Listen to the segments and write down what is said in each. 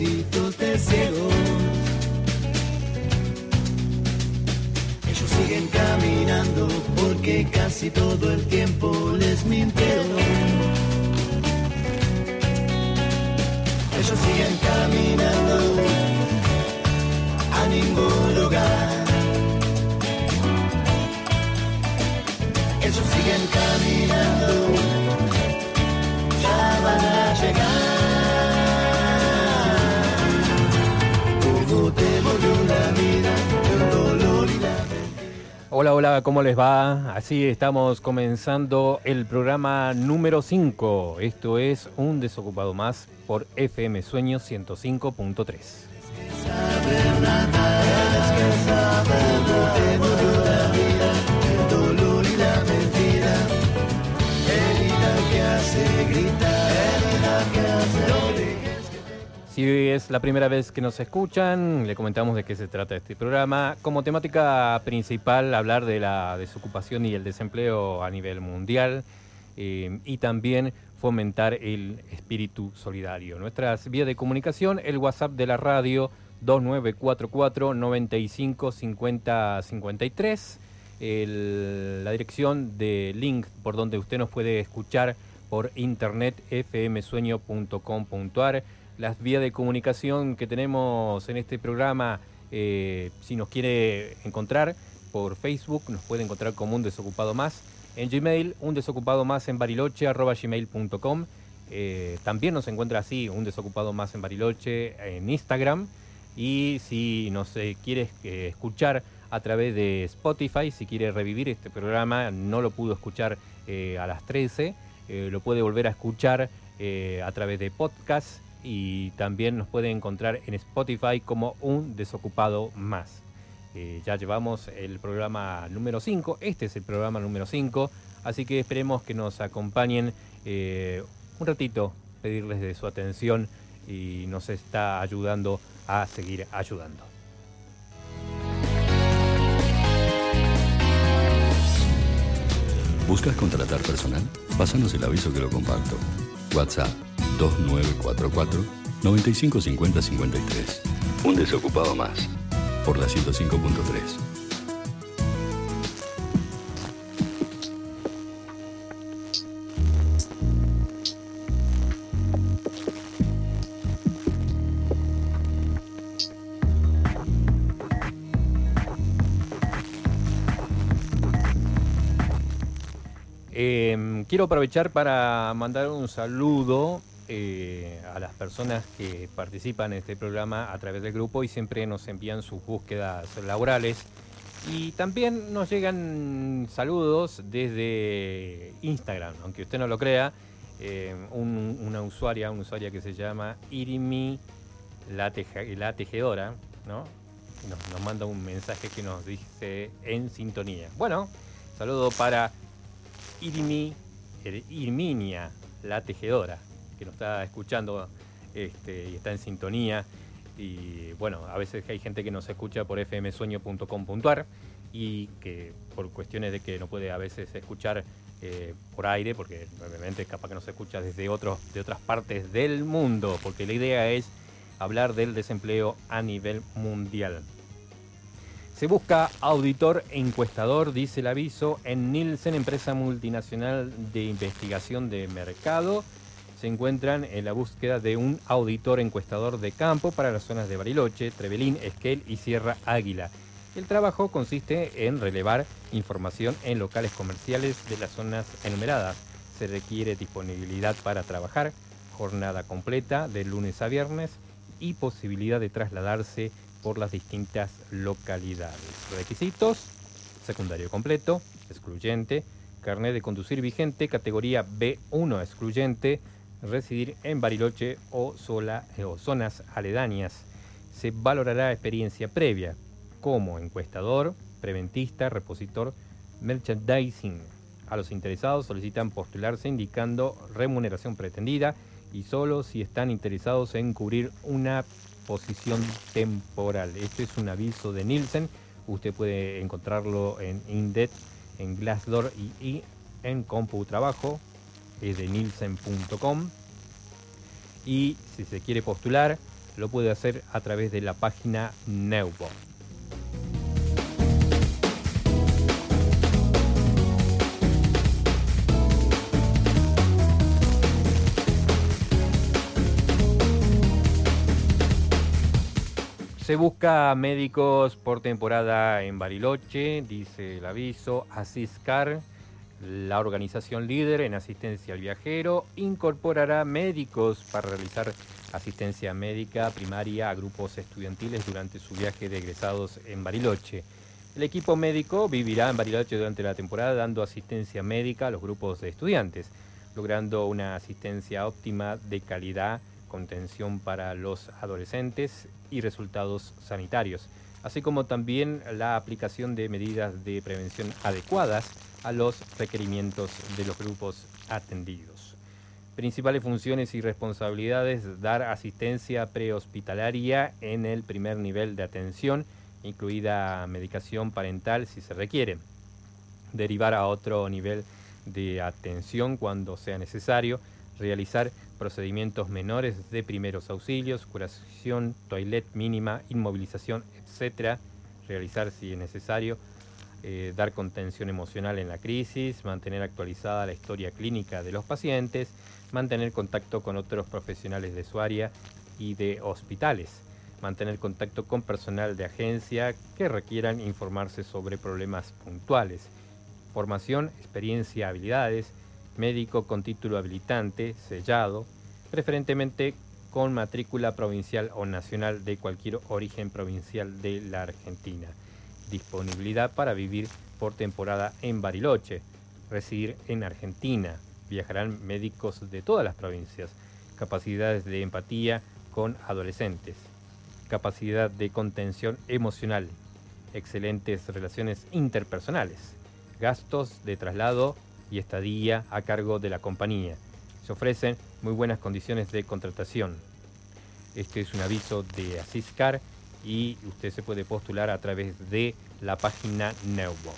éxito ¿cómo les va? Así estamos comenzando el programa número 5. Esto es Un Desocupado Más por FM Sueño 105.3. saber nada, es que saber cómo te volvió la vida, el dolor y la mentira. Herida que hace gritar, Si es la primera vez que nos escuchan, le comentamos de qué se trata este programa. Como temática principal, hablar de la desocupación y el desempleo a nivel mundial eh, y también fomentar el espíritu solidario. Nuestras vías de comunicación, el WhatsApp de la radio 2944 95 50 53, el- la dirección de link por donde usted nos puede escuchar por internet fmsueño.com.ar, las vías de comunicación que tenemos en este programa, eh, si nos quiere encontrar por Facebook, nos puede encontrar como un desocupado más. En Gmail, un desocupado más en bariloche, arroba gmail.com. Eh, también nos encuentra así, un desocupado más en Bariloche, en Instagram. Y si nos eh, quiere eh, escuchar a través de Spotify, si quiere revivir este programa, no lo pudo escuchar eh, a las 13, eh, lo puede volver a escuchar a través de podcast y también nos puede encontrar en Spotify como un desocupado más. Eh, ya llevamos el programa número 5, este es el programa número 5, así que esperemos que nos acompañen eh, un ratito, pedirles de su atención y nos está ayudando a seguir ayudando. ¿Buscas contratar personal? Pásanos el aviso que lo comparto. WhatsApp 2944 9550 53. Un desocupado más. Por la 105.3. Eh, quiero aprovechar para mandar un saludo eh, a las personas que participan en este programa a través del grupo y siempre nos envían sus búsquedas laborales. Y también nos llegan saludos desde Instagram, aunque usted no lo crea. eh, un- una usuaria, una usuaria que se llama Irimi la, Teja- la Tejedora, ¿no? Nos, nos manda un mensaje que nos dice en sintonía. Bueno, saludo para Irmi, Er- Irminia, la tejedora, que nos está escuchando este, y está en sintonía. Y bueno, a veces hay gente que nos escucha por fmsueño.com.ar y que por cuestiones de que no puede a veces escuchar eh, por aire, porque obviamente capaz que nos escucha desde otros, de otras partes del mundo, porque la idea es hablar del desempleo a nivel mundial. Se busca auditor e encuestador, dice el aviso, en Nielsen, empresa multinacional de investigación de mercado. Se encuentran en la búsqueda de un auditor encuestador de campo para las zonas de Bariloche, Trevelín, Esquel y Sierra Águila. El trabajo consiste en relevar información en locales comerciales de las zonas enumeradas. Se requiere disponibilidad para trabajar, jornada completa de lunes a viernes y posibilidad de trasladarse por las distintas localidades. Requisitos, secundario completo, excluyente, carnet de conducir vigente, categoría B1 excluyente, residir en Bariloche o, sola, eh, o zonas aledañas. Se valorará experiencia previa como encuestador, preventista, repositor, merchandising. A los interesados solicitan postularse indicando remuneración pretendida y solo si están interesados en cubrir una posición temporal. Este es un aviso de Nielsen. Usted puede encontrarlo en Indet, en Glassdoor y, y en CompuTrabajo. Es de nielsen.com. y si se quiere postular, lo puede hacer a través de la página Neubo. Se busca médicos por temporada en Bariloche, dice el aviso. Asiscar, la organización líder en asistencia al viajero, incorporará médicos para realizar asistencia médica primaria a grupos estudiantiles durante su viaje de egresados en Bariloche. El equipo médico vivirá en Bariloche durante la temporada dando asistencia médica a los grupos de estudiantes, logrando una asistencia óptima de calidad contención para los adolescentes y resultados sanitarios, así como también la aplicación de medidas de prevención adecuadas a los requerimientos de los grupos atendidos. Principales funciones y responsabilidades, dar asistencia prehospitalaria en el primer nivel de atención, incluida medicación parental si se requiere, derivar a otro nivel de atención cuando sea necesario, realizar procedimientos menores de primeros auxilios, curación, toilet mínima, inmovilización, etc. Realizar si es necesario, eh, dar contención emocional en la crisis, mantener actualizada la historia clínica de los pacientes, mantener contacto con otros profesionales de su área y de hospitales, mantener contacto con personal de agencia que requieran informarse sobre problemas puntuales, formación, experiencia, habilidades, médico con título habilitante, sellado, preferentemente con matrícula provincial o nacional de cualquier origen provincial de la Argentina. Disponibilidad para vivir por temporada en Bariloche, residir en Argentina. Viajarán médicos de todas las provincias. Capacidades de empatía con adolescentes. Capacidad de contención emocional. Excelentes relaciones interpersonales. Gastos de traslado y estadía a cargo de la compañía. Se ofrecen muy buenas condiciones de contratación. Este es un aviso de Asiscar y usted se puede postular a través de la página Neubo.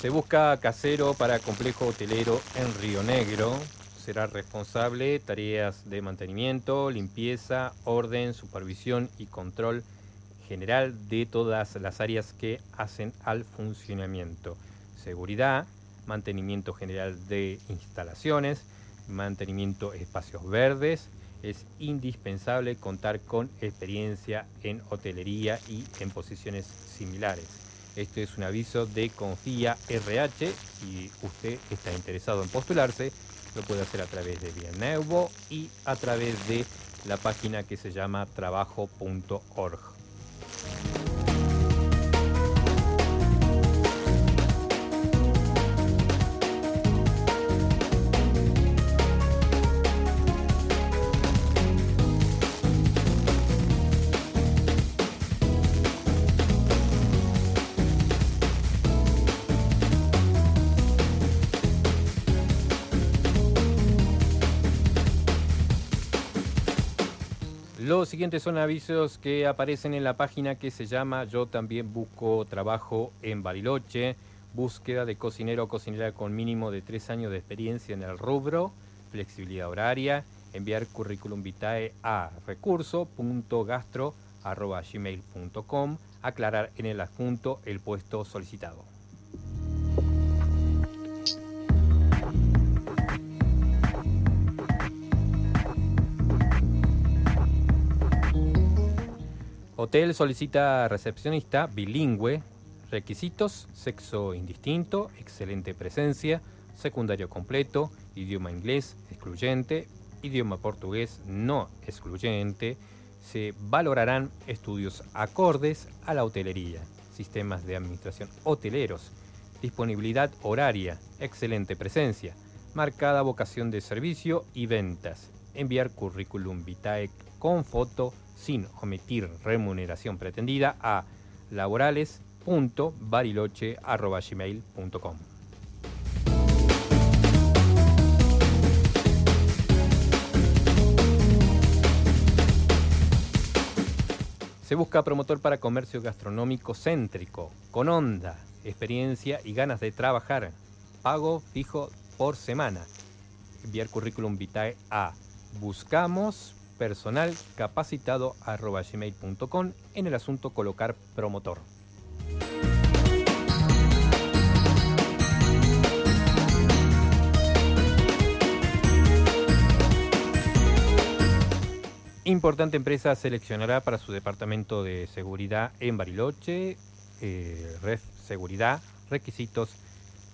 Se busca casero para complejo hotelero en Río Negro. Será responsable tareas de mantenimiento, limpieza, orden, supervisión y control general de todas las áreas que hacen al funcionamiento. Seguridad, mantenimiento general de instalaciones, mantenimiento de espacios verdes. Es indispensable contar con experiencia en hotelería y en posiciones similares. Este es un aviso de Confía RH. Si usted está interesado en postularse, lo puede hacer a través de Bieneuvo y a través de la página que se llama trabajo.org. siguientes son avisos que aparecen en la página que se llama Yo también busco trabajo en Bariloche. Búsqueda de cocinero o cocinera con mínimo de tres años de experiencia en el rubro. Flexibilidad horaria. Enviar currículum vitae a recurso.gastro.gmail.com. Aclarar en el adjunto el puesto solicitado. Hotel solicita recepcionista bilingüe, requisitos, sexo indistinto, excelente presencia, secundario completo, idioma inglés excluyente, idioma portugués no excluyente. Se valorarán estudios acordes a la hotelería, sistemas de administración hoteleros, disponibilidad horaria, excelente presencia, marcada vocación de servicio y ventas. Enviar currículum vitae con foto sin omitir remuneración pretendida a laborales.bariloche.gmail.com. Se busca promotor para comercio gastronómico céntrico, con onda, experiencia y ganas de trabajar. Pago fijo por semana. Enviar currículum vitae a buscamos personal capacitado gmail.com en el asunto colocar promotor. Importante empresa seleccionará para su departamento de seguridad en Bariloche, eh, Red Seguridad, requisitos,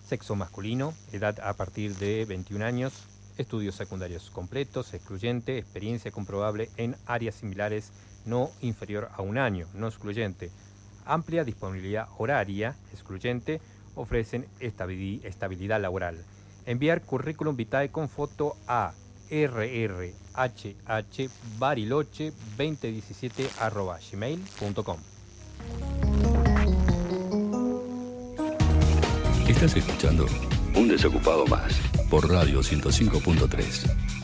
sexo masculino, edad a partir de 21 años, estudios secundarios completos, excluyente, experiencia comprobable en áreas similares no inferior a un año, no excluyente, amplia disponibilidad horaria, excluyente, ofrecen estabilidad laboral. Enviar currículum vitae con foto a rrhhbariloche2017 gmail.com. Estás escuchando Un Desocupado Más por Radio 105.3.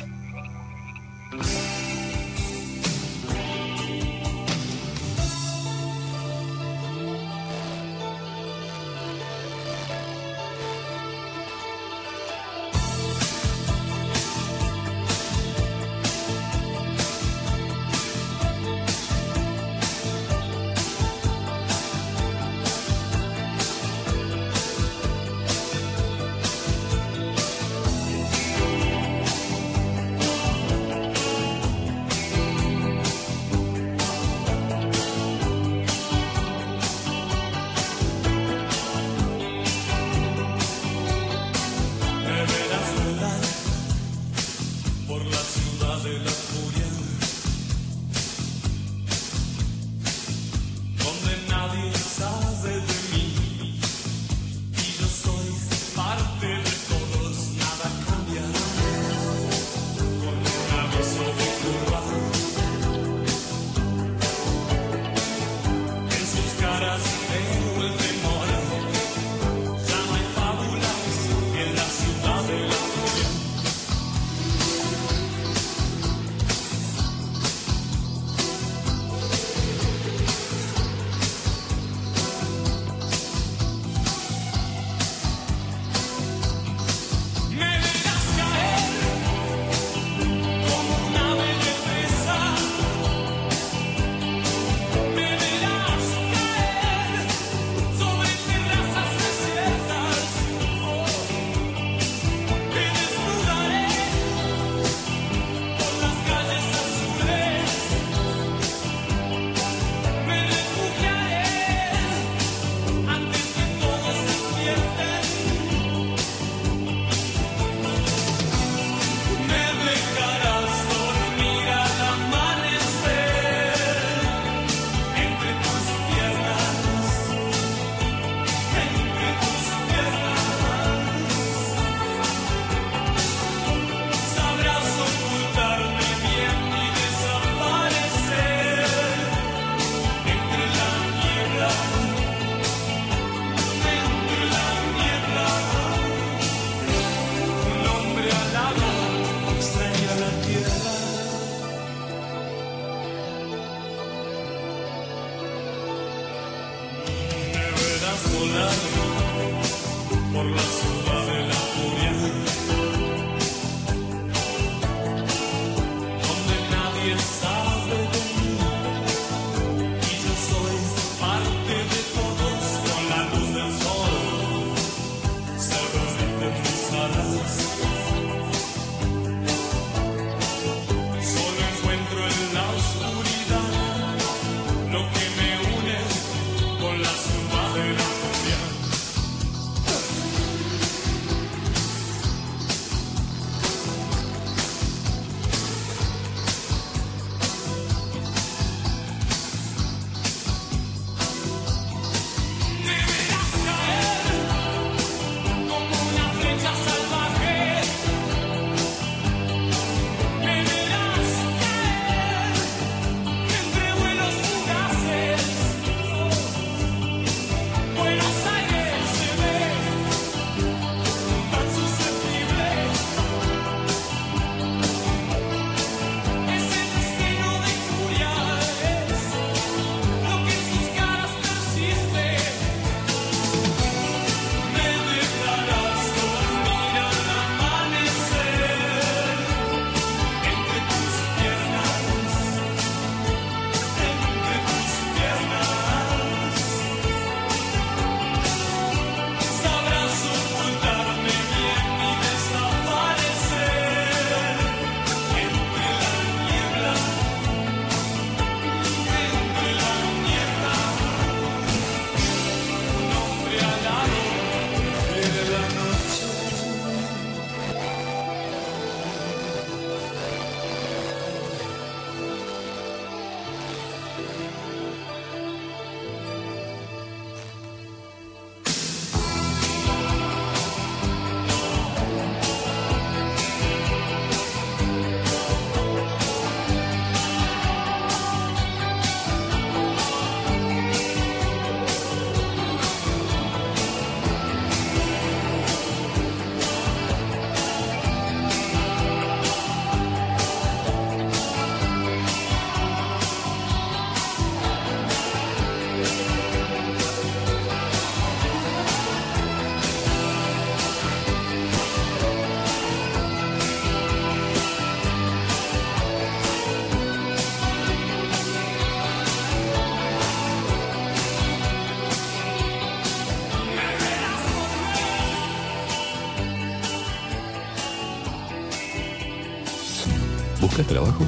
¿Buscas trabajo?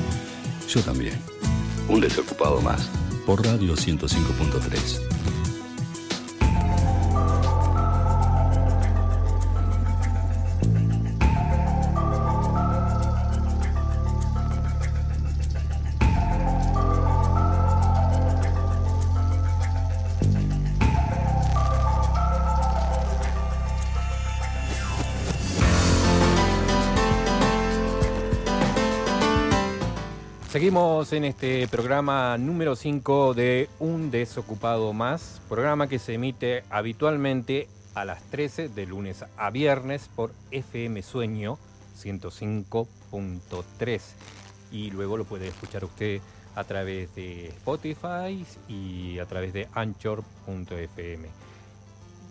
Yo también. Un desocupado más. Por Radio 105.3. En este programa número 5 de Un Desocupado Más, programa que se emite habitualmente a las 13 de lunes a viernes por FM Sueño 105.3 y luego lo puede escuchar usted a través de Spotify y a través de anchor.fm.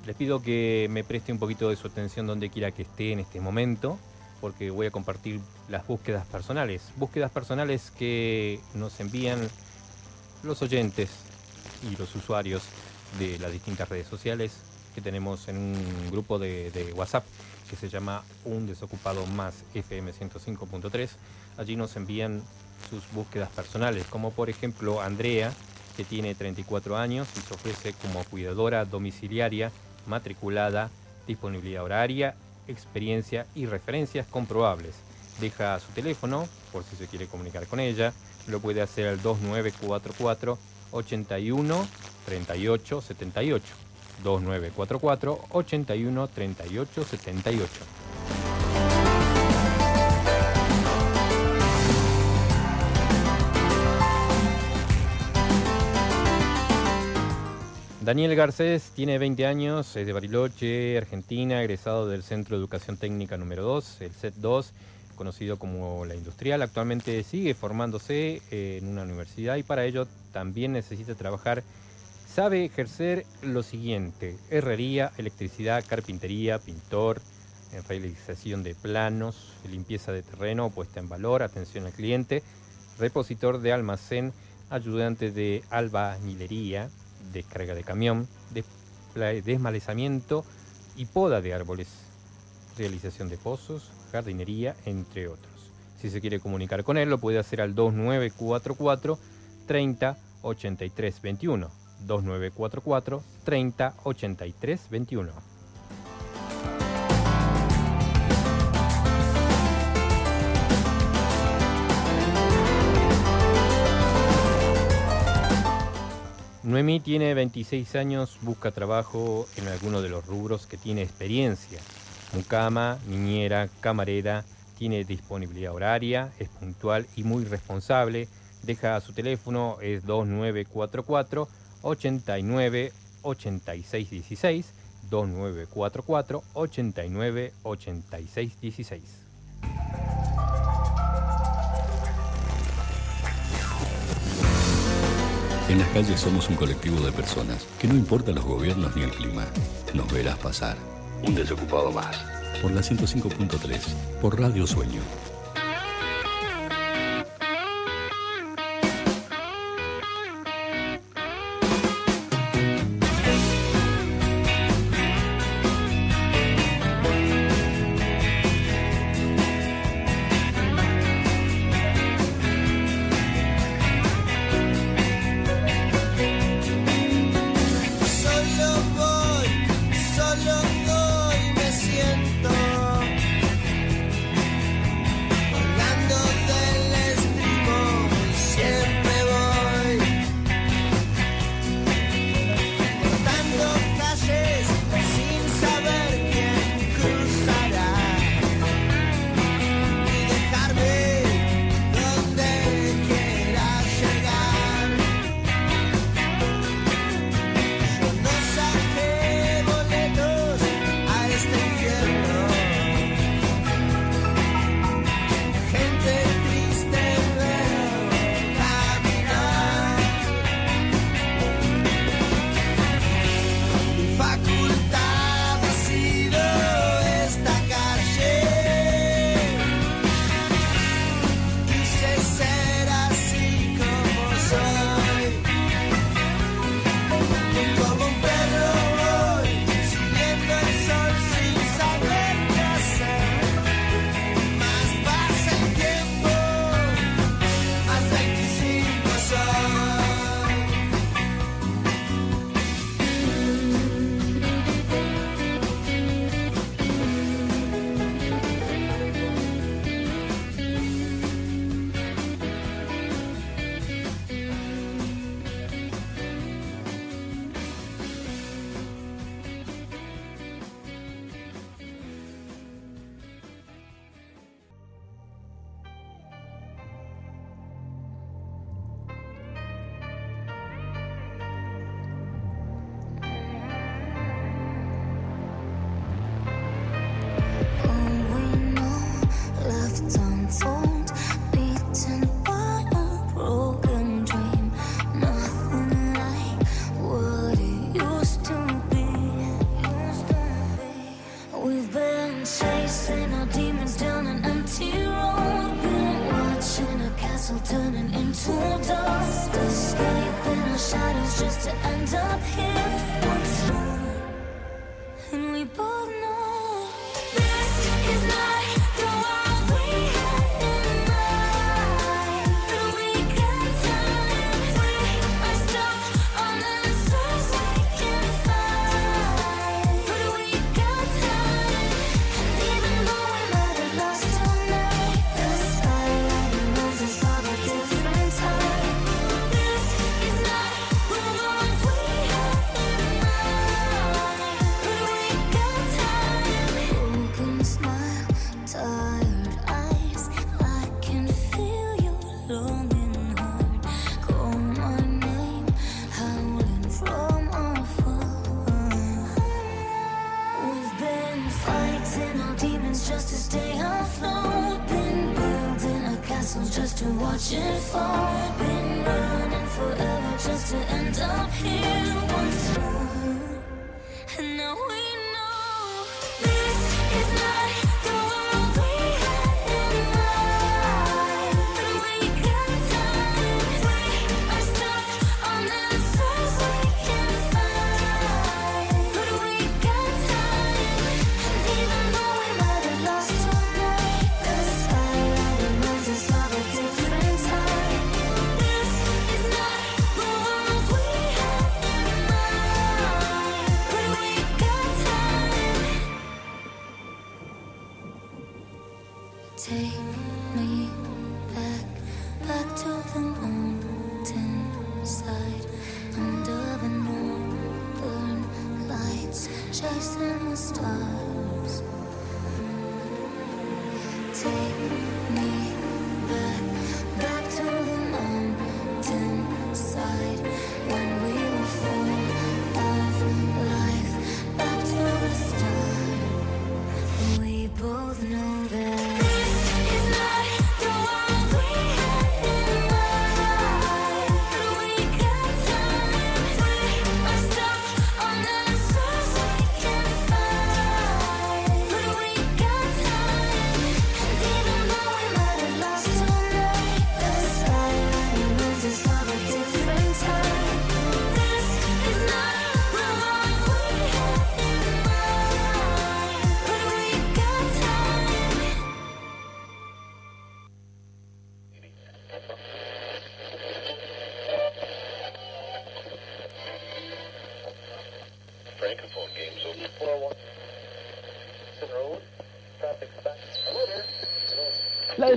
Les pido que me preste un poquito de su atención donde quiera que esté en este momento porque voy a compartir las búsquedas personales. Búsquedas personales que nos envían los oyentes y los usuarios de las distintas redes sociales que tenemos en un grupo de, WhatsApp que se llama Un Desocupado Más FM 105.3. Allí nos envían sus búsquedas personales, como por ejemplo Andrea, que tiene 34 años y se ofrece como cuidadora domiciliaria, matriculada, disponibilidad horaria experiencia y referencias comprobables. Deja su teléfono por si se quiere comunicar con ella. Lo puede hacer al 2944 81 38 78. 2944 81 38 78. Daniel Garcés tiene 20 años, es de Bariloche, Argentina, egresado del Centro de Educación Técnica número 2, el CET 2, conocido como la industrial. Actualmente sigue formándose en una universidad y para ello también necesita trabajar. Sabe ejercer lo siguiente, herrería, electricidad, carpintería, pintor, realización de planos, limpieza de terreno, puesta en valor, atención al cliente, repositor de almacén, ayudante de albañilería, descarga de camión, desmalezamiento y poda de árboles, realización de pozos, jardinería, entre otros. Si se quiere comunicar con él, lo puede hacer al 2944 30 83 21. 2944 30 83 21. Noemí tiene 26 años, busca trabajo en alguno de los rubros que tiene experiencia. Mucama, niñera, camarera, tiene disponibilidad horaria, es puntual y muy responsable. Deja su teléfono, es 2944 89 86 16 2944 89 86 En las calles somos un colectivo de personas que no importa los gobiernos ni el clima, nos verás pasar. Un desocupado más. Por la 105.3, por Radio Sueño.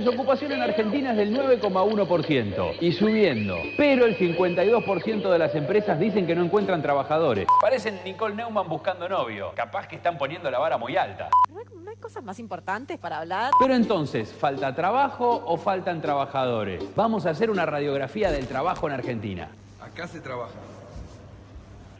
Desocupación en Argentina es del 9,1% y subiendo. Pero el 52% de las empresas dicen que no encuentran trabajadores. Parecen Nicole Neumann buscando novio. Capaz que están poniendo la vara muy alta. ¿No hay, no hay cosas más importantes para hablar? Pero entonces, ¿falta trabajo o faltan trabajadores? Vamos a hacer una radiografía del trabajo en Argentina. Acá se trabaja.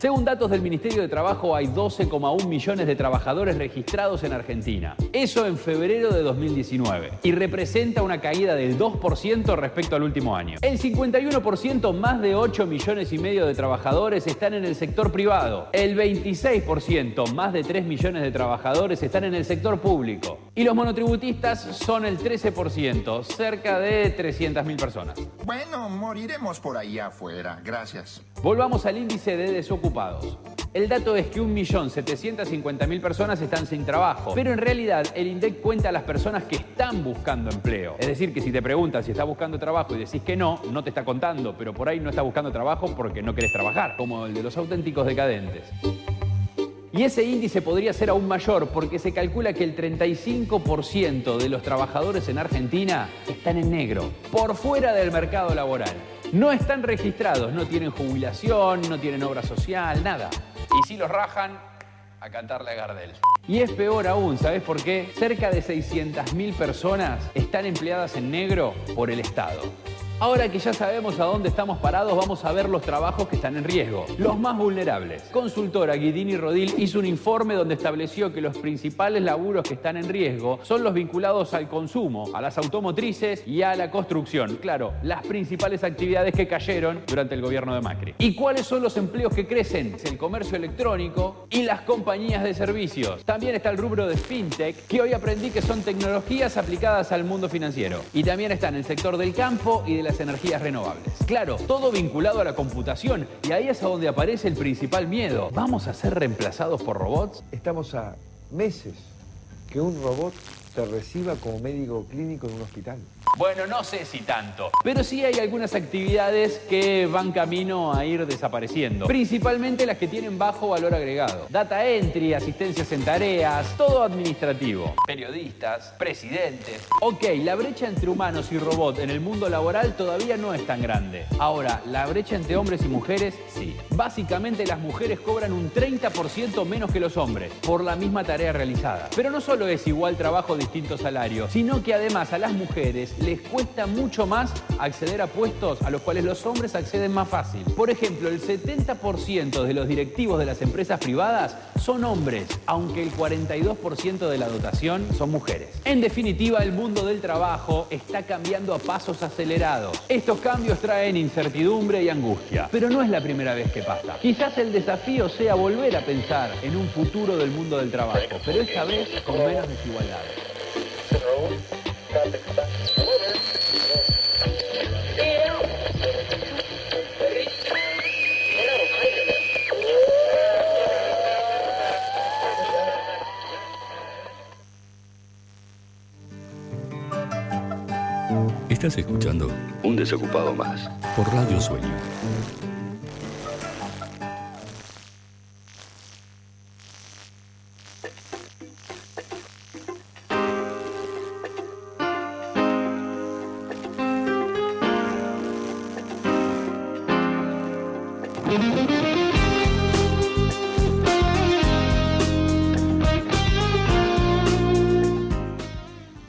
Según datos del Ministerio de Trabajo, hay 12,1 millones de trabajadores registrados en Argentina. Eso en febrero de 2019. Y representa una caída del 2% respecto al último año. El 51%, más de 8 millones y medio de trabajadores, están en el sector privado. El 26%, más de 3 millones de trabajadores, están en el sector público. Y los monotributistas son el 13%, cerca de 300.000 personas. Bueno, moriremos por ahí afuera. Gracias. Volvamos al índice de El dato es que 1.750.000 personas están sin trabajo, pero en realidad el INDEC cuenta a las personas que están buscando empleo. Es decir, que si te preguntas si estás buscando trabajo y decís que no, no te está contando, pero por ahí no estás buscando trabajo porque no querés trabajar, como el de los auténticos decadentes. Y ese índice podría ser aún mayor porque se calcula que el 35% de los trabajadores en Argentina están en negro, por fuera del mercado laboral. No están registrados, no tienen jubilación, no tienen obra social, nada. Y si los rajan, a cantarle a Gardel. Y es peor aún, ¿sabes por qué? Cerca de 600.000 personas están empleadas en negro por el Estado. Ahora que ya sabemos a dónde estamos parados, vamos a ver los trabajos que están en riesgo, los más vulnerables. Consultora Guidini Rodil hizo un informe donde estableció que los principales laburos que están en riesgo son los vinculados al consumo, a las automotrices y a la construcción. Claro, las principales actividades que cayeron durante el gobierno de Macri. ¿Y cuáles son los empleos que crecen? El comercio electrónico y las compañías de servicios. También está el rubro de fintech, que hoy aprendí que son tecnologías aplicadas al mundo financiero. Y también está en el sector del campo y de las energías renovables. Claro, todo vinculado a la computación y ahí es a donde aparece el principal miedo. ¿Vamos a ser reemplazados por robots? Estamos a meses que un robot te reciba como médico clínico en un hospital. Bueno, no sé si tanto, pero sí hay algunas actividades que van camino a ir desapareciendo, principalmente las que tienen bajo valor agregado. Data entry, asistencias en tareas, todo administrativo. Periodistas, presidentes. Ok, la brecha entre humanos y robots en el mundo laboral todavía no es tan grande. Ahora, la brecha entre hombres y mujeres, sí. Básicamente las mujeres cobran un 30% menos que los hombres por la misma tarea realizada. Pero no solo es igual trabajo, distinto salario, sino que además a las mujeres les cuesta mucho más acceder a puestos a los cuales los hombres acceden más fácil. Por ejemplo, el 70% de los directivos de las empresas privadas son hombres, aunque el 42% de la dotación son mujeres. En definitiva, el mundo del trabajo está cambiando a pasos acelerados. Estos cambios traen incertidumbre y angustia, pero no es la primera vez que pasa. Quizás el desafío sea volver a pensar en un futuro del mundo del trabajo, pero esta vez con menos desigualdades. Estás escuchando Un Desocupado Más por Radio Sueño.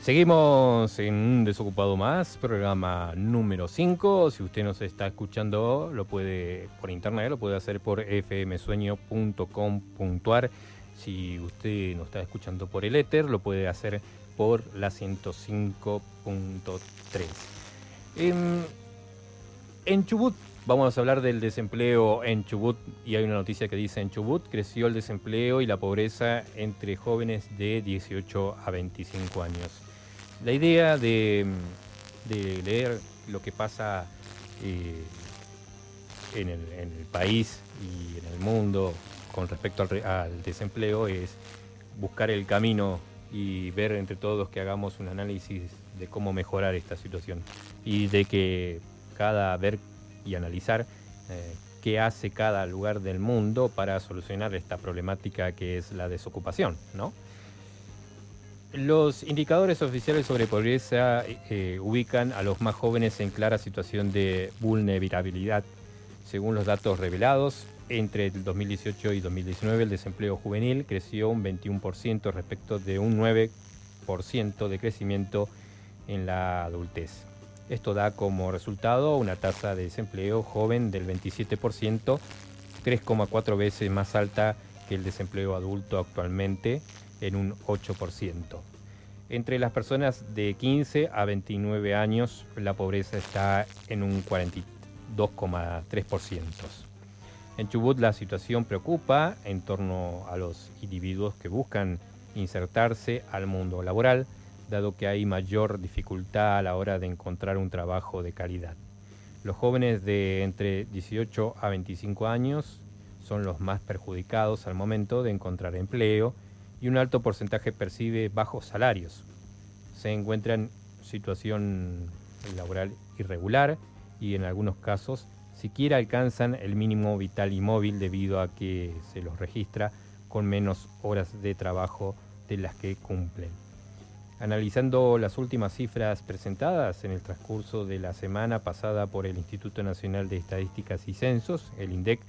Seguimos en un desocupado más, programa número 5. Si usted nos está escuchando, lo puede por internet, lo puede hacer por fmsueño.com.ar. Si usted nos está escuchando por el éter, lo puede hacer por la 105.3. En, en Chubut, vamos a hablar del desempleo en Chubut y hay una noticia que dice en Chubut creció el desempleo y la pobreza entre jóvenes de 18 a 25 años. La idea de, leer lo que pasa eh, en, el, país y en el mundo con respecto al, al desempleo es buscar el camino y ver entre todos que hagamos un análisis de cómo mejorar esta situación y de que cada ver y analizar eh, qué hace cada lugar del mundo para solucionar esta problemática que es la desocupación, ¿no? Los indicadores oficiales sobre pobreza eh, ubican a los más jóvenes en clara situación de vulnerabilidad. Según los datos revelados, entre el 2018 y 2019 el desempleo juvenil creció un 21% respecto de un 9% de crecimiento en la adultez. Esto da como resultado una tasa de desempleo joven del 27%, 3,4 veces más alta que el desempleo adulto actualmente en un 8%. Entre las personas de 15 a 29 años, la pobreza está en un 42,3%. En Chubut la situación preocupa en torno a los individuos que buscan insertarse al mundo laboral, dado que hay mayor dificultad a la hora de encontrar un trabajo de calidad. Los jóvenes de entre 18 a 25 años son los más perjudicados al momento de encontrar empleo y un alto porcentaje percibe bajos salarios. Se encuentran en situación laboral irregular y en algunos casos siquiera alcanzan el mínimo vital y móvil debido a que se los registra con menos horas de trabajo de las que cumplen. Analizando las últimas cifras presentadas en el transcurso de la semana pasada por el Instituto Nacional de Estadísticas y Censos, el INDEC,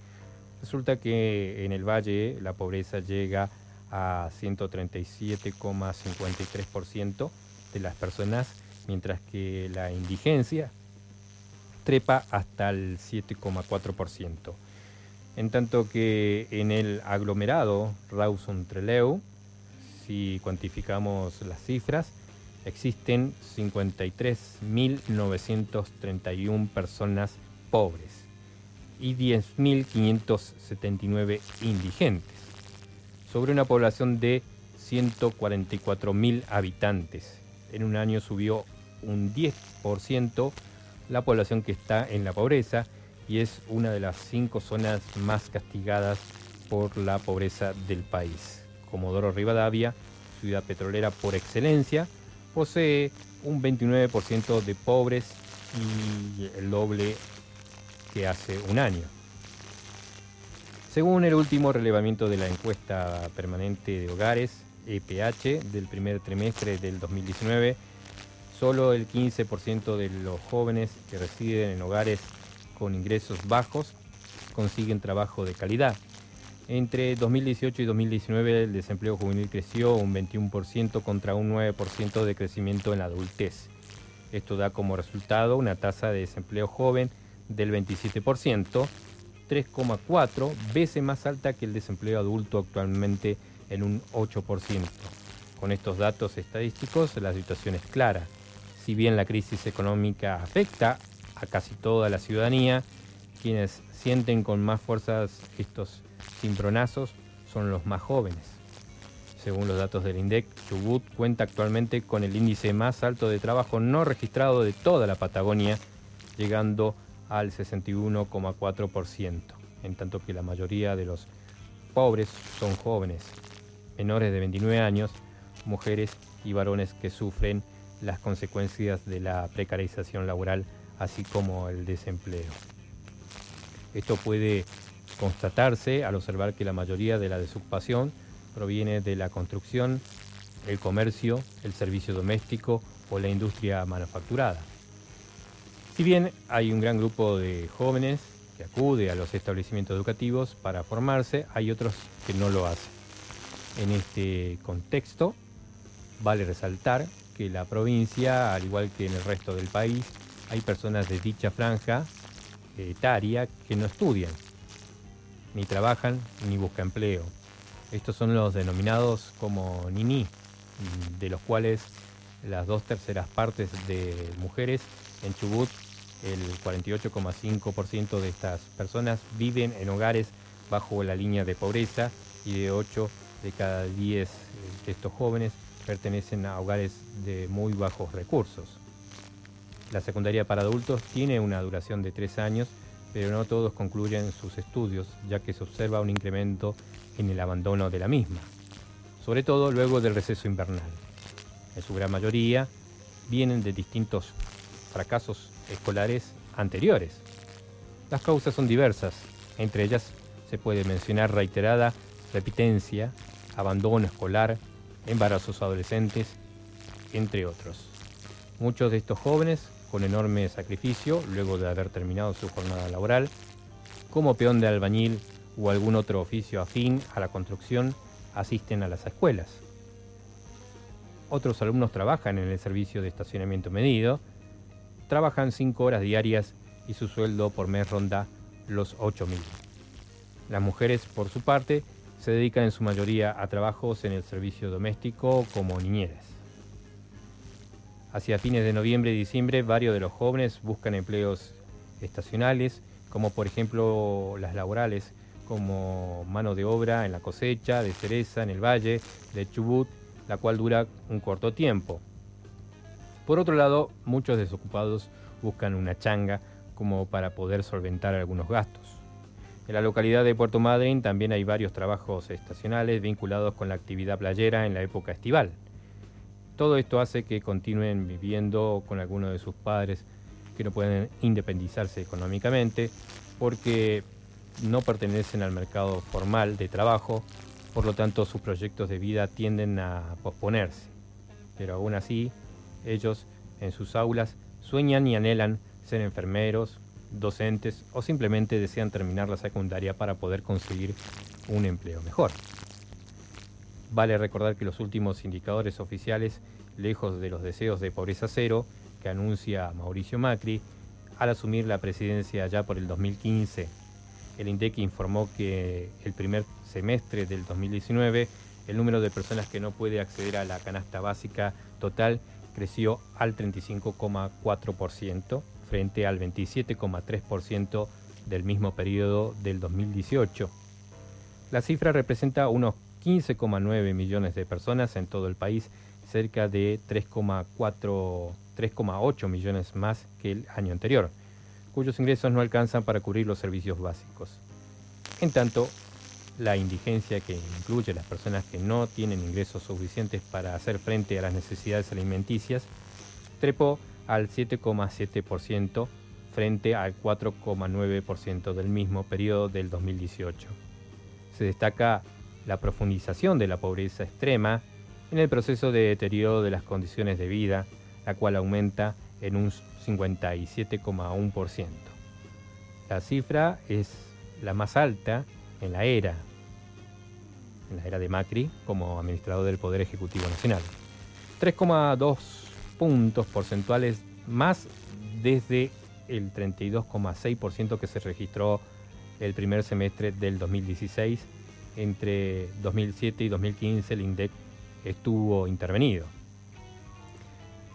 resulta que en el Valle la pobreza llega a 137,53% de las personas, mientras que la indigencia trepa hasta el 7,4%. En tanto que en el aglomerado Rawson-Trelew, si cuantificamos las cifras, existen 53.931 personas pobres y 10.579 indigentes, sobre una población de 144.000 habitantes. En un año subió un 10% la población que está en la pobreza y es una de las cinco zonas más castigadas por la pobreza del país. Comodoro Rivadavia, ciudad petrolera por excelencia, posee un 29% de pobres y el doble que hace un año. Según el último relevamiento de la encuesta permanente de hogares, EPH, del primer trimestre del 2019, solo el 15% de los jóvenes que residen en hogares con ingresos bajos consiguen trabajo de calidad. Entre 2018 y 2019 el desempleo juvenil creció un 21% contra un 9% de crecimiento en la adultez. Esto da como resultado una tasa de desempleo joven del 27%, 3,4 veces más alta que el desempleo adulto actualmente en un 8%. Con estos datos estadísticos la situación es clara. Si bien la crisis económica afecta a casi toda la ciudadanía, quienes sienten con más fuerzas estos cimbronazos son los más jóvenes. Según los datos del INDEC, Chubut cuenta actualmente con el índice más alto de trabajo no registrado de toda la Patagonia, llegando al 61,4%, en tanto que la mayoría de los pobres son jóvenes, menores de 29 años, mujeres y varones que sufren las consecuencias de la precarización laboral, así como el desempleo. Esto puede constatarse al observar que la mayoría de la desocupación proviene de la construcción, el comercio, el servicio doméstico o la industria manufacturada. Si bien hay un gran grupo de jóvenes que acude a los establecimientos educativos para formarse, hay otros que no lo hacen. En este contexto, vale resaltar que la provincia, al igual que en el resto del país, hay personas de dicha franja etaria que no estudian, ni trabajan, ni buscan empleo. Estos son los denominados como NINI, de los cuales las dos terceras partes de mujeres en Chubut, el 48,5% de estas personas viven en hogares bajo la línea de pobreza y de 8 de cada 10 de estos jóvenes pertenecen a hogares de muy bajos recursos. La secundaria para adultos tiene una duración de tres años, pero no todos concluyen sus estudios, ya que se observa un incremento en el abandono de la misma, sobre todo luego del receso invernal. En su gran mayoría vienen de distintos fracasos escolares anteriores. Las causas son diversas, entre ellas se puede mencionar reiterada repitencia, abandono escolar, embarazos adolescentes, entre otros. Muchos de estos jóvenes con enorme sacrificio luego de haber terminado su jornada laboral, como peón de albañil o algún otro oficio afín a la construcción, asisten a las escuelas. Otros alumnos trabajan en el servicio de estacionamiento medido, trabajan 5 horas diarias y su sueldo por mes ronda los 8.000. Las mujeres, por su parte, se dedican en su mayoría a trabajos en el servicio doméstico como niñeras. Hacia fines de noviembre y diciembre, varios de los jóvenes buscan empleos estacionales, como por ejemplo las laborales, como mano de obra en la cosecha de cereza en el valle de Chubut, la cual dura un corto tiempo. Por otro lado, muchos desocupados buscan una changa como para poder solventar algunos gastos. En la localidad de Puerto Madryn también hay varios trabajos estacionales vinculados con la actividad playera en la época estival. Todo esto hace que continúen viviendo con algunos de sus padres que no pueden independizarse económicamente porque no pertenecen al mercado formal de trabajo, por lo tanto sus proyectos de vida tienden a posponerse. Pero aún así, ellos en sus aulas sueñan y anhelan ser enfermeros, docentes o simplemente desean terminar la secundaria para poder conseguir un empleo mejor. Vale recordar que los últimos indicadores oficiales, lejos de los deseos de pobreza cero que anuncia Mauricio Macri, al asumir la presidencia ya por el 2015, el INDEC informó que el primer semestre del 2019 el número de personas que no puede acceder a la canasta básica total creció al 35,4% frente al 27,3% del mismo periodo del 2018. La cifra representa unos 15,9 millones de personas en todo el país, cerca de 3,4 3,8 millones más que el año anterior, cuyos ingresos no alcanzan para cubrir los servicios básicos. En tanto, la indigencia que incluye las personas que no tienen ingresos suficientes para hacer frente a las necesidades alimenticias, trepó al 7,7% frente al 4,9% del mismo periodo del 2018. Se destaca la profundización de la pobreza extrema en el proceso de deterioro de las condiciones de vida, la cual aumenta en un 57,1%. La cifra es la más alta en la era, en la era de Macri como administrador del Poder Ejecutivo Nacional. 3,2 puntos porcentuales más desde el 32,6% que se registró el primer semestre del 2016. Entre 2007 y 2015 el INDEC estuvo intervenido.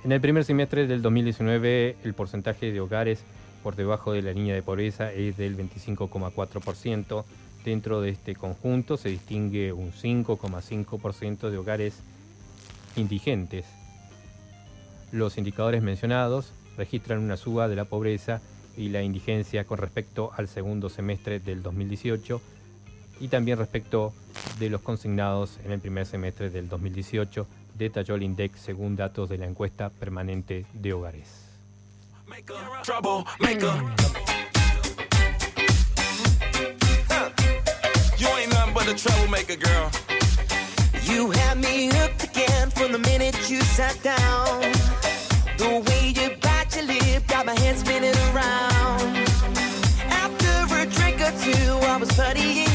En el primer semestre del 2019 el porcentaje de hogares por debajo de la línea de pobreza es del 25,4%. Dentro de este conjunto se distingue un 5,5% de hogares indigentes. Los indicadores mencionados registran una suba de la pobreza y la indigencia con respecto al segundo semestre del 2018 y también respecto de los consignados en el primer semestre del 2018, detalló el INDEC según datos de la encuesta permanente de hogares. You ain't nothing but a troublemaker, girl. You had me hooked again from the minute you sat down. The way you bite your lip got my head spinning around. After a drink or two, I was putty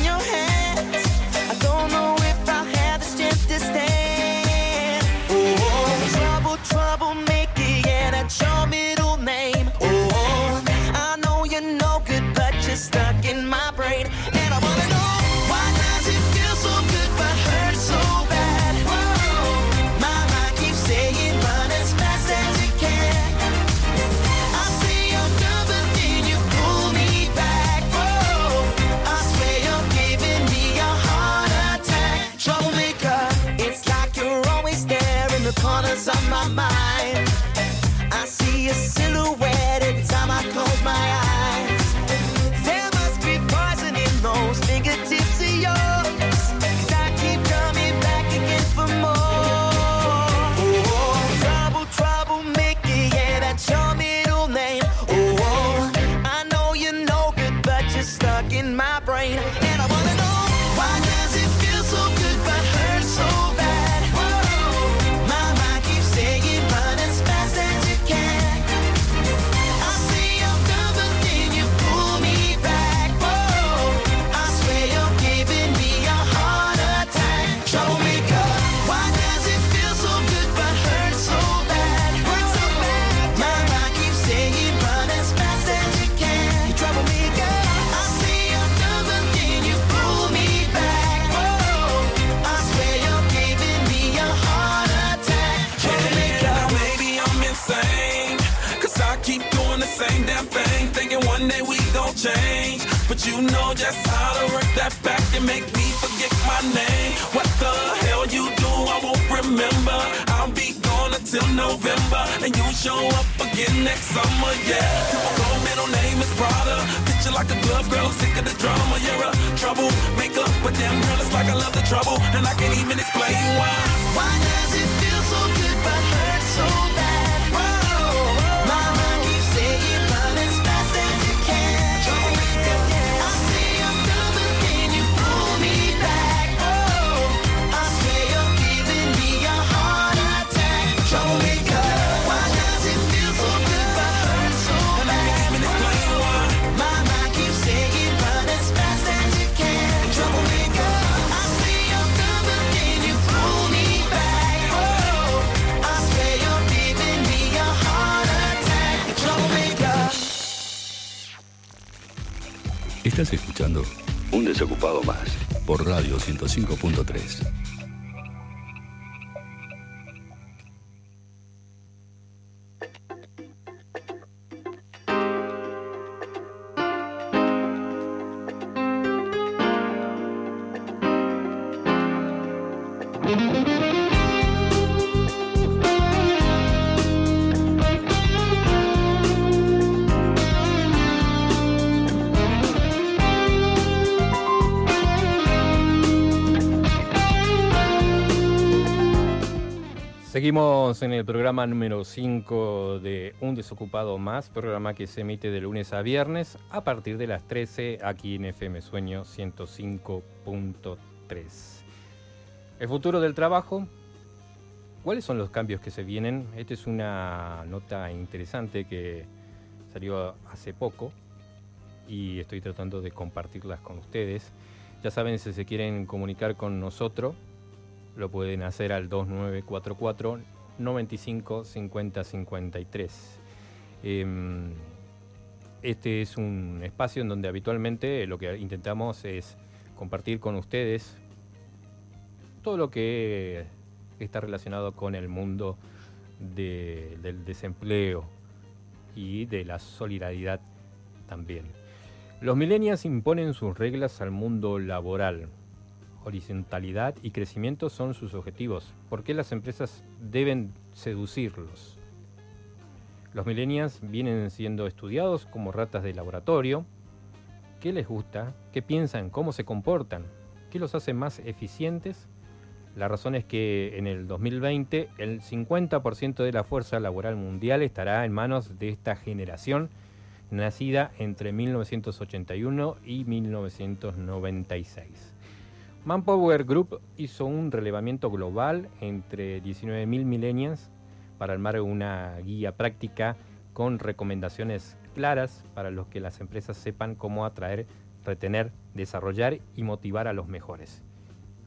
Radio 105.3. En el programa número 5 de Un Desocupado Más, programa que se emite de lunes a viernes a partir de las 13 aquí en FM Sueño 105.3. El futuro del trabajo, ¿cuáles son los cambios que se vienen? Esta es una nota interesante que salió hace poco y estoy tratando de compartirlas con ustedes. Ya saben, si se quieren comunicar con nosotros, lo pueden hacer al 2944 95 50 53. Em, este es un espacio en donde habitualmente lo que intentamos es compartir con ustedes todo lo que está relacionado con el mundo de- del desempleo y de la solidaridad también. Los millennials imponen sus reglas al mundo laboral. Horizontalidad y crecimiento son sus objetivos. ¿Por qué las empresas deben seducirlos? Los millennials vienen siendo estudiados como ratas de laboratorio. ¿Qué les gusta? ¿Qué piensan? ¿Cómo se comportan? ¿Qué los hace más eficientes? La razón es que en el 2020 el 50% de la fuerza laboral mundial estará en manos de esta generación nacida entre 1981 y 1996. Manpower Group hizo un relevamiento global entre 19.000 millennials para armar una guía práctica con recomendaciones claras para los que las empresas sepan cómo atraer, retener, desarrollar y motivar a los mejores.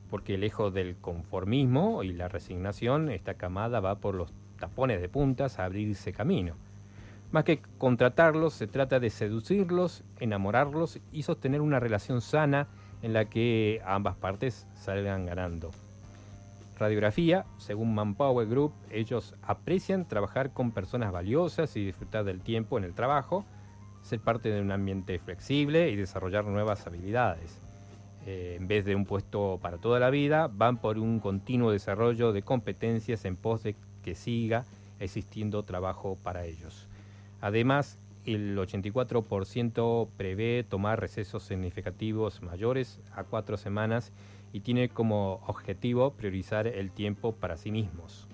Porque lejos del conformismo y la resignación, esta camada va por los tapones de puntas a abrirse camino. Más que contratarlos, se trata de seducirlos, enamorarlos y sostener una relación sana en la que ambas partes salgan ganando. Radiografía, según Manpower Group, ellos aprecian trabajar con personas valiosas y disfrutar del tiempo en el trabajo, ser parte de un ambiente flexible y desarrollar nuevas habilidades. Eh, en vez de un puesto para toda la vida, van por un continuo desarrollo de competencias en pos de que siga existiendo trabajo para ellos. Además, el 84% prevé tomar recesos significativos mayores a cuatro semanas y tiene como objetivo priorizar el tiempo para sí mismos.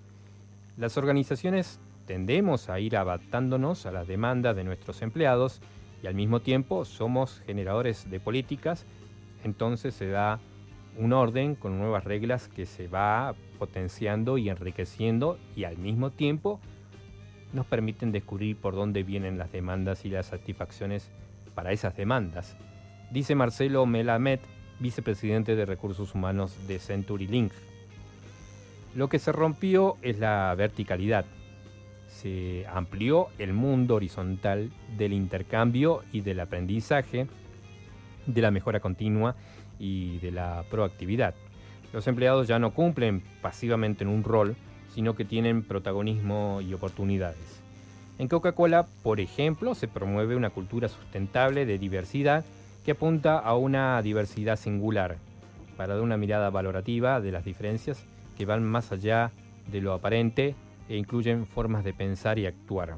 Las organizaciones tendemos a ir adaptándonos a las demandas de nuestros empleados y al mismo tiempo somos generadores de políticas, entonces se da un orden con nuevas reglas que se va potenciando y enriqueciendo y al mismo tiempo nos permiten descubrir por dónde vienen las demandas y las satisfacciones para esas demandas. Dice Marcelo Melamed, vicepresidente de Recursos Humanos de CenturyLink. Lo que se rompió es la verticalidad. Se amplió el mundo horizontal del intercambio y del aprendizaje, de la mejora continua y de la proactividad. Los empleados ya no cumplen pasivamente en un rol, sino que tienen protagonismo y oportunidades. En Coca-Cola, por ejemplo, se promueve una cultura sustentable de diversidad que apunta a una diversidad singular, para dar una mirada valorativa de las diferencias que van más allá de lo aparente e incluyen formas de pensar y actuar.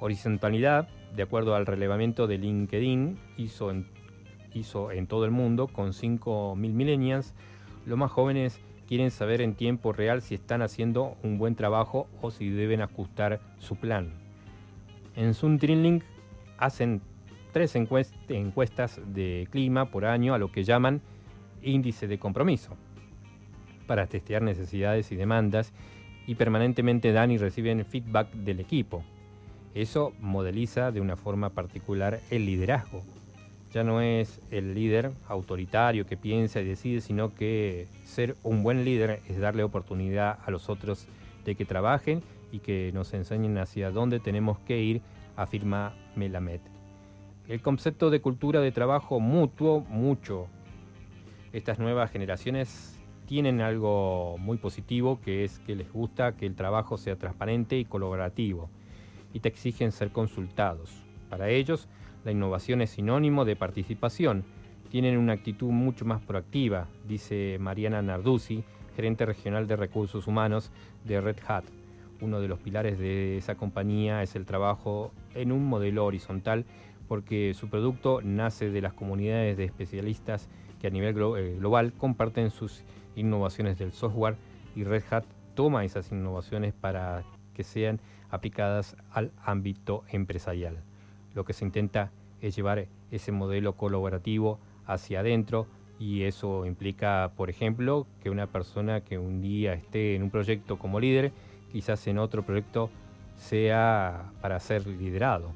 Horizontalidad, de acuerdo al relevamiento de LinkedIn, hizo en, todo el mundo con 5.000 millennials, los más jóvenes quieren saber en tiempo real si están haciendo un buen trabajo o si deben ajustar su plan. En Zoom Link hacen tres encuest- encuestas de clima por año a lo que llaman índice de compromiso, para testear necesidades y demandas y permanentemente dan y reciben feedback del equipo. Eso modeliza de una forma particular el liderazgo. Ya no es el líder autoritario que piensa y decide, sino que ser un buen líder es darle oportunidad a los otros de que trabajen y que nos enseñen hacia dónde tenemos que ir, afirma Melamed. El concepto de cultura de trabajo mutuo mucho. Estas nuevas generaciones tienen algo muy positivo que es que les gusta que el trabajo sea transparente y colaborativo y te exigen ser consultados. Para ellos, la innovación es sinónimo de participación. Tienen una actitud mucho más proactiva, dice Mariana Narduzzi, gerente regional de recursos humanos de Red Hat. Uno de los pilares de esa compañía es el trabajo en un modelo horizontal porque su producto nace de las comunidades de especialistas que a nivel eh, global comparten sus innovaciones del software y Red Hat toma esas innovaciones para que sean aplicadas al ámbito empresarial. Lo que se intenta es llevar ese modelo colaborativo hacia adentro y eso implica, por ejemplo, que una persona que un día esté en un proyecto como líder, quizás en otro proyecto sea para ser liderado.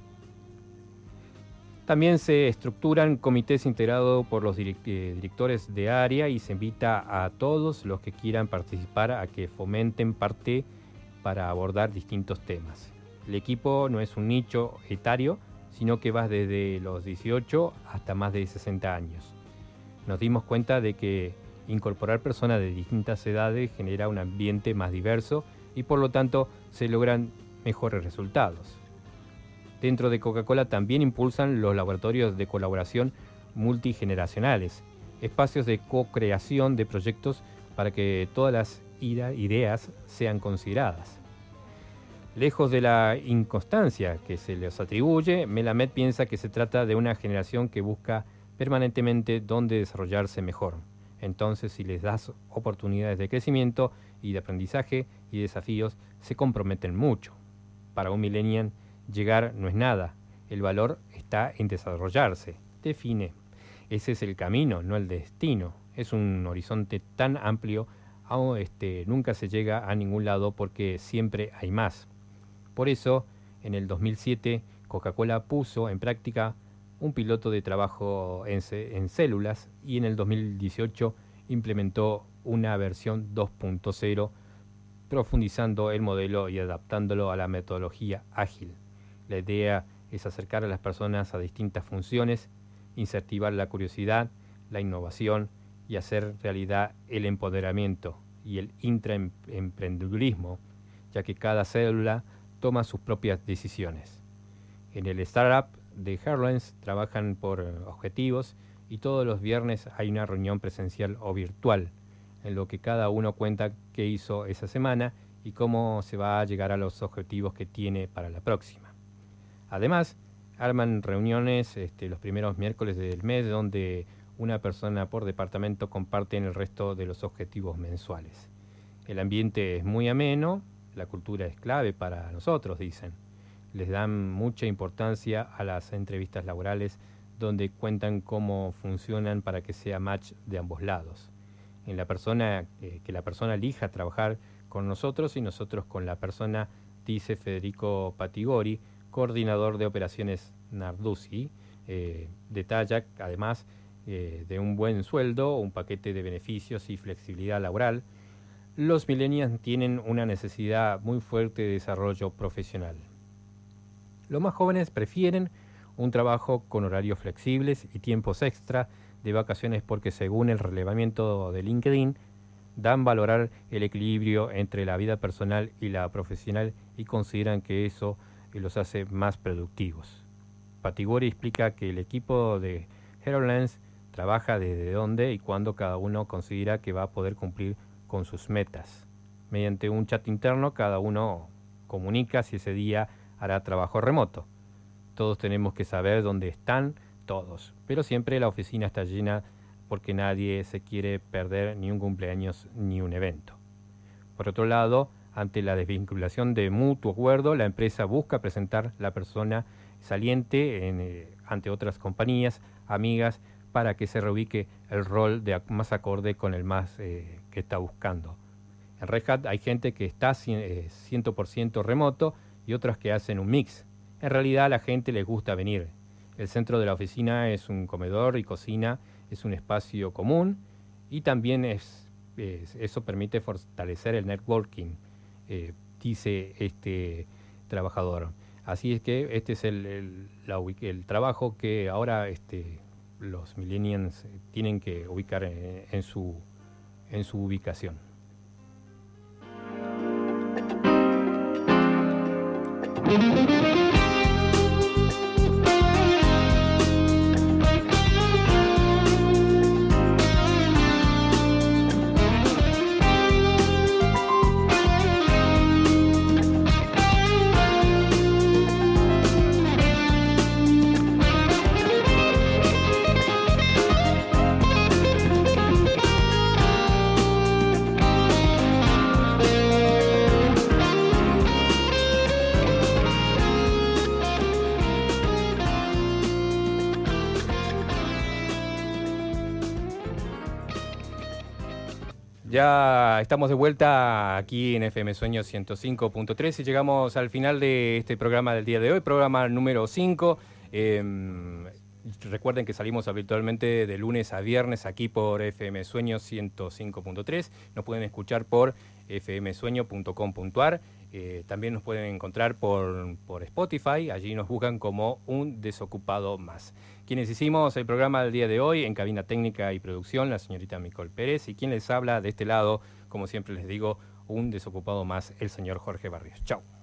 También se estructuran comités integrados por los eh, directores de área y se invita a todos los que quieran participar a que fomenten parte para abordar distintos temas. El equipo no es un nicho etario, sino que va desde los 18 hasta más de 60 años. Nos dimos cuenta de que incorporar personas de distintas edades genera un ambiente más diverso y por lo tanto se logran mejores resultados. Dentro de Coca-Cola también impulsan los laboratorios de colaboración multigeneracionales, espacios de co-creación de proyectos para que todas las ideas sean consideradas. Lejos de la inconstancia que se les atribuye, Melamed piensa que se trata de una generación que busca permanentemente dónde desarrollarse mejor. Entonces, si les das oportunidades de crecimiento y de aprendizaje y desafíos, se comprometen mucho. Para un millennial, llegar no es nada. El valor está en desarrollarse. Define. Ese es el camino, no el destino. Es un horizonte tan amplio, aún, este, nunca se llega a ningún lado porque siempre hay más. Por eso, en el 2007, Coca-Cola puso en práctica un piloto de trabajo en, células y en el 2018 implementó una versión 2.0 profundizando el modelo y adaptándolo a la metodología ágil. La idea es acercar a las personas a distintas funciones, incentivar la curiosidad, la innovación y hacer realidad el empoderamiento y el intraemprendedurismo, ya que cada célula toma sus propias decisiones. En el startup de Herlands trabajan por eh, objetivos y todos los viernes hay una reunión presencial o virtual, en lo que cada uno cuenta qué hizo esa semana y cómo se va a llegar a los objetivos que tiene para la próxima. Además, arman reuniones este, los primeros miércoles del mes donde una persona por departamento comparte en el resto de los objetivos mensuales. El ambiente es muy ameno, la cultura es clave para nosotros, dicen. Les dan mucha importancia a las entrevistas laborales donde cuentan cómo funcionan para que sea match de ambos lados. En la persona, eh, que la persona elija trabajar con nosotros y nosotros con la persona, dice Federico Patigori, coordinador de operaciones Nardusi, eh, detalla además eh, de un buen sueldo, un paquete de beneficios y flexibilidad laboral. Los millennials tienen una necesidad muy fuerte de desarrollo profesional. Los más jóvenes prefieren un trabajo con horarios flexibles y tiempos extra de vacaciones porque según el relevamiento de LinkedIn, dan valorar el equilibrio entre la vida personal y la profesional y consideran que eso los hace más productivos. Patigori explica que el equipo de HeroLens trabaja desde dónde y cuándo cada uno considera que va a poder cumplir con sus metas. Mediante un chat interno cada uno comunica si ese día hará trabajo remoto. Todos tenemos que saber dónde están todos, pero siempre la oficina está llena porque nadie se quiere perder ni un cumpleaños ni un evento. Por otro lado, ante la desvinculación de mutuo acuerdo, la empresa busca presentar la persona saliente en, eh, ante otras compañías, amigas, para que se reubique el rol de más acorde con el más eh, está buscando. En Red hay gente que está cien- eh, 100% remoto y otras que hacen un mix. En realidad a la gente les gusta venir. El centro de la oficina es un comedor y cocina, es un espacio común y también es, es- eso permite fortalecer el networking, eh, dice este trabajador. Así es que este es el, el- trabajo que ahora este, los millennials tienen que ubicar en su, en su ubicación. Estamos de vuelta aquí en FM Sueño 105.3 y llegamos al final de este programa del día de hoy, programa número 5. Eh, recuerden que salimos habitualmente de lunes a viernes aquí por FM Sueño 105.3. Nos pueden escuchar por fmsueño.com.ar. Eh, también nos pueden encontrar por, por Spotify. Allí nos buscan como un desocupado más. Quienes hicimos el programa del día de hoy en cabina técnica y producción, la señorita Micol Pérez. Y quien les habla de este lado, como siempre les digo, un desocupado más, el señor Jorge Barrios. Chao.